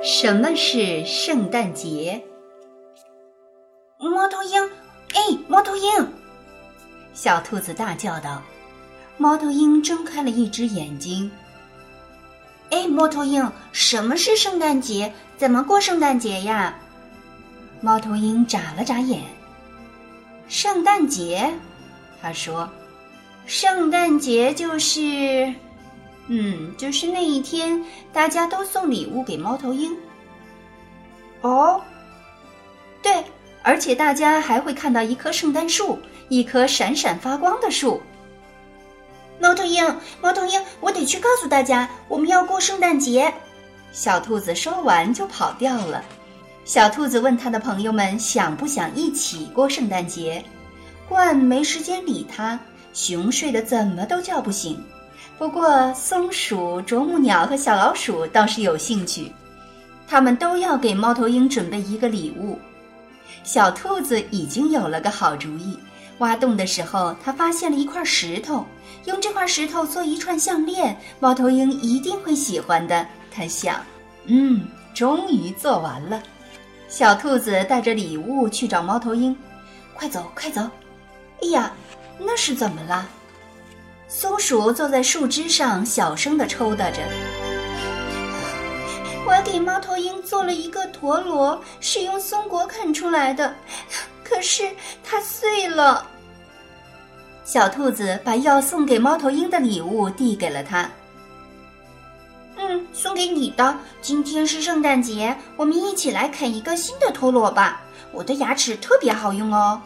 什么是圣诞节？猫头鹰，哎，猫头鹰！小兔子大叫道。猫头鹰睁开了一只眼睛。哎，猫头鹰，什么是圣诞节？怎么过圣诞节呀？猫头鹰眨了眨眼。圣诞节，他说，圣诞节就是，嗯，就是那一天，大家都送礼物给猫头鹰。哦，对，而且大家还会看到一棵圣诞树，一棵闪闪发光的树。猫头鹰，猫头鹰，我得去告诉大家，我们要过圣诞节。小兔子说完就跑掉了。小兔子问他的朋友们想不想一起过圣诞节，鹳没时间理他，熊睡得怎么都叫不醒。不过松鼠、啄木鸟和小老鼠倒是有兴趣。他们都要给猫头鹰准备一个礼物。小兔子已经有了个好主意。挖洞的时候，他发现了一块石头，用这块石头做一串项链，猫头鹰一定会喜欢的。他想，嗯，终于做完了。小兔子带着礼物去找猫头鹰，快走，快走！哎呀，那是怎么了？松鼠坐在树枝上，小声地抽打着。我给猫头鹰做了一个陀螺，是用松果啃出来的，可是它碎了。小兔子把要送给猫头鹰的礼物递给了他。嗯，送给你的。今天是圣诞节，我们一起来啃一个新的陀螺吧。我的牙齿特别好用哦。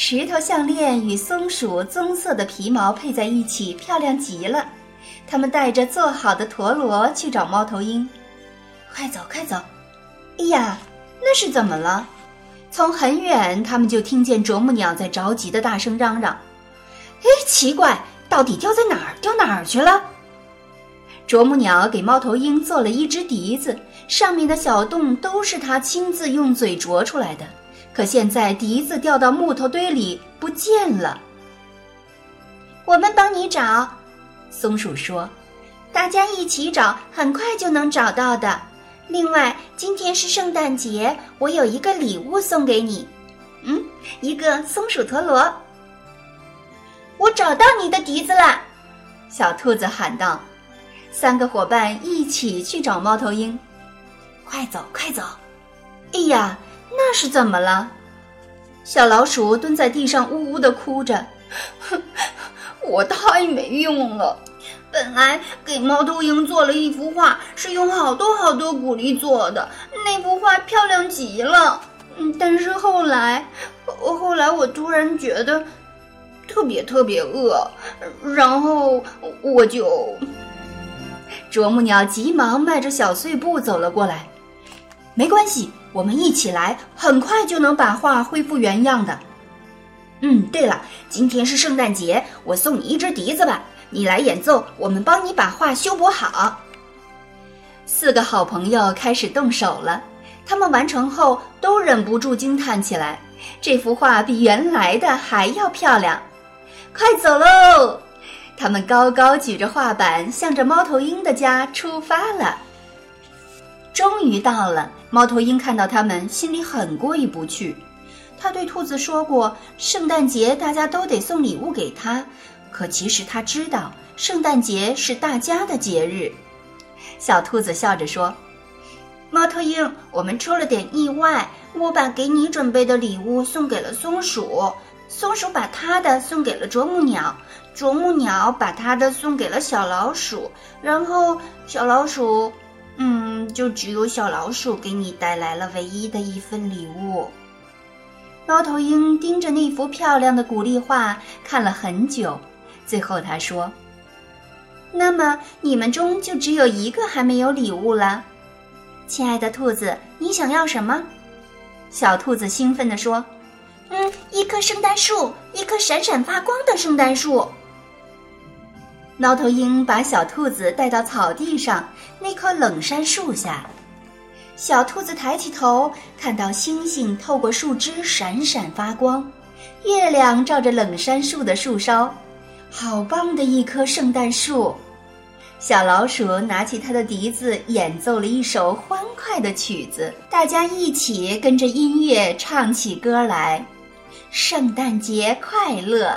石头项链与松鼠棕色的皮毛配在一起，漂亮极了。他们带着做好的陀螺去找猫头鹰，快走快走！哎呀，那是怎么了？从很远，他们就听见啄木鸟在着急的大声嚷嚷：“哎，奇怪，到底掉在哪儿？掉哪儿去了？”啄木鸟给猫头鹰做了一只笛子，上面的小洞都是它亲自用嘴啄出来的。可现在笛子掉到木头堆里不见了。我们帮你找。松鼠说：“大家一起找，很快就能找到的。另外，今天是圣诞节，我有一个礼物送给你。嗯，一个松鼠陀螺。我找到你的笛子了！”小兔子喊道。三个伙伴一起去找猫头鹰。快走，快走！哎呀，那是怎么了？小老鼠蹲在地上，呜呜的哭着。我太没用了！本来给猫头鹰做了一幅画，是用好多好多谷粒做的，那幅画漂亮极了。嗯，但是后来，后来我突然觉得特别特别饿，然后我就……啄木鸟急忙迈着小碎步走了过来。没关系，我们一起来，很快就能把画恢复原样的。嗯，对了，今天是圣诞节，我送你一支笛子吧，你来演奏，我们帮你把画修补好。四个好朋友开始动手了，他们完成后都忍不住惊叹起来：这幅画比原来的还要漂亮！快走喽！他们高高举着画板，向着猫头鹰的家出发了。终于到了，猫头鹰看到他们，心里很过意不去。他对兔子说过，圣诞节大家都得送礼物给他。可其实他知道，圣诞节是大家的节日。小兔子笑着说：“猫头鹰，我们出了点意外。我把给你准备的礼物送给了松鼠，松鼠把它的送给了啄木鸟，啄木鸟把它的送给了小老鼠，然后小老鼠，嗯就只有小老鼠给你带来了唯一的一份礼物。”猫头鹰盯着那幅漂亮的鼓励画看了很久，最后他说：“那么你们中就只有一个还没有礼物了，亲爱的兔子，你想要什么？”小兔子兴奋地说：“嗯，一棵圣诞树，一棵闪闪发光的圣诞树。”猫头鹰把小兔子带到草地上那棵冷杉树下，小兔子抬起头，看到星星透过树枝闪闪发光，月亮照着冷杉树的树梢，好棒的一棵圣诞树！小老鼠拿起它的笛子，演奏了一首欢快的曲子，大家一起跟着音乐唱起歌来：“圣诞节快乐！”